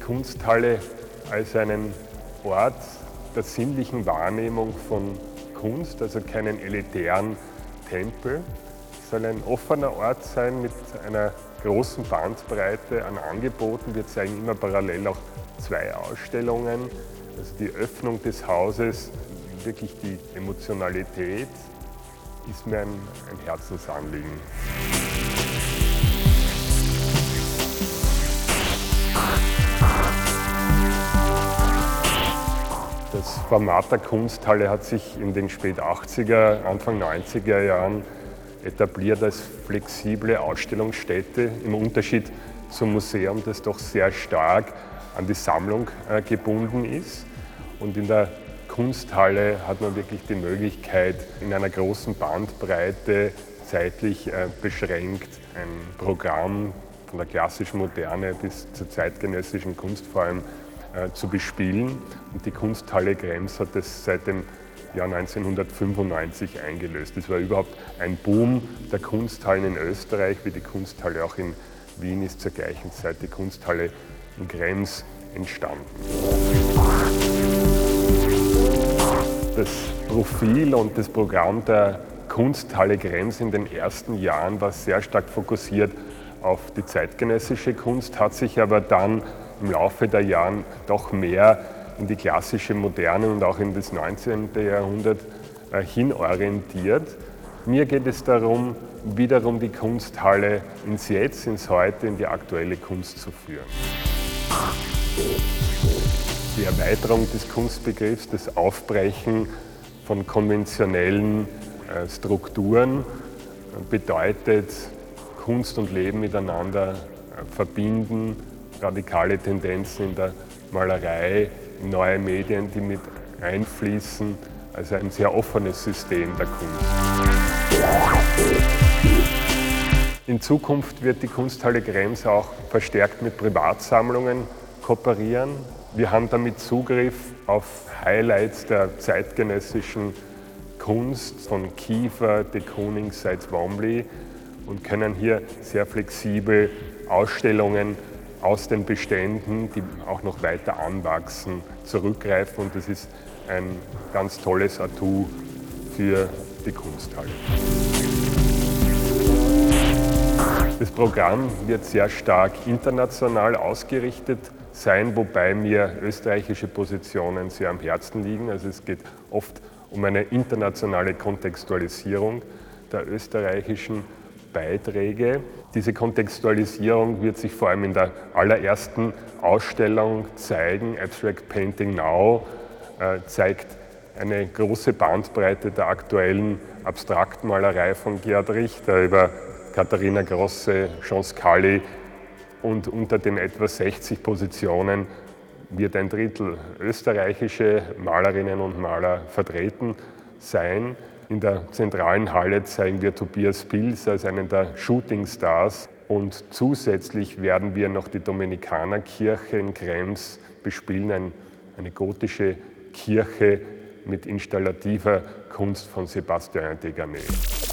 Kunsthalle als einen Ort der sinnlichen Wahrnehmung von Kunst, also keinen elitären Tempel. Es soll ein offener Ort sein mit einer großen Bandbreite an Angeboten. Wir zeigen immer parallel auch zwei Ausstellungen. Also die Öffnung des Hauses, wirklich die Emotionalität, ist mir ein, ein Herzensanliegen. Das Format der Kunsthalle hat sich in den spät 80er, Anfang 90er Jahren etabliert als flexible Ausstellungsstätte im Unterschied zum Museum, das doch sehr stark an die Sammlung äh, gebunden ist. Und in der Kunsthalle hat man wirklich die Möglichkeit, in einer großen Bandbreite zeitlich äh, beschränkt ein Programm von der klassischen Moderne bis zur zeitgenössischen Kunst vor allem zu bespielen. Und die Kunsthalle Krems hat das seit dem Jahr 1995 eingelöst. Es war überhaupt ein Boom der Kunsthallen in Österreich, wie die Kunsthalle auch in Wien ist zur gleichen Zeit die Kunsthalle in Krems entstanden. Das Profil und das Programm der Kunsthalle Krems in den ersten Jahren war sehr stark fokussiert auf die zeitgenössische Kunst, hat sich aber dann im Laufe der Jahre doch mehr in die klassische Moderne und auch in das 19. Jahrhundert äh, hinorientiert. Mir geht es darum, wiederum die Kunsthalle ins Jetzt, ins Heute, in die aktuelle Kunst zu führen. Die Erweiterung des Kunstbegriffs, das Aufbrechen von konventionellen äh, Strukturen bedeutet, Kunst und Leben miteinander äh, verbinden, radikale Tendenzen in der Malerei, neue Medien, die mit einfließen. Also ein sehr offenes System der Kunst. In Zukunft wird die Kunsthalle Krems auch verstärkt mit Privatsammlungen kooperieren. Wir haben damit Zugriff auf Highlights der zeitgenössischen Kunst von Kiefer, de Kooning, Seitz Wombly und können hier sehr flexibel Ausstellungen aus den Beständen, die auch noch weiter anwachsen, zurückgreifen. Und das ist ein ganz tolles Atu für die Kunsthalle. Das Programm wird sehr stark international ausgerichtet sein, wobei mir österreichische Positionen sehr am Herzen liegen. Also es geht oft um eine internationale Kontextualisierung der österreichischen Beiträge. Diese Kontextualisierung wird sich vor allem in der allerersten Ausstellung zeigen. Abstract Painting Now äh, zeigt eine große Bandbreite der aktuellen Abstraktmalerei von Gerhard Richter über Katharina Grosse, Jean Scully und unter den etwa 60 Positionen wird ein Drittel österreichische Malerinnen und Maler vertreten sein. In der zentralen Halle zeigen wir Tobias Pils als einen der Shootingstars und zusätzlich werden wir noch die Dominikanerkirche in Krems bespielen, ein, eine gotische Kirche mit installativer Kunst von Sébastien Deganet.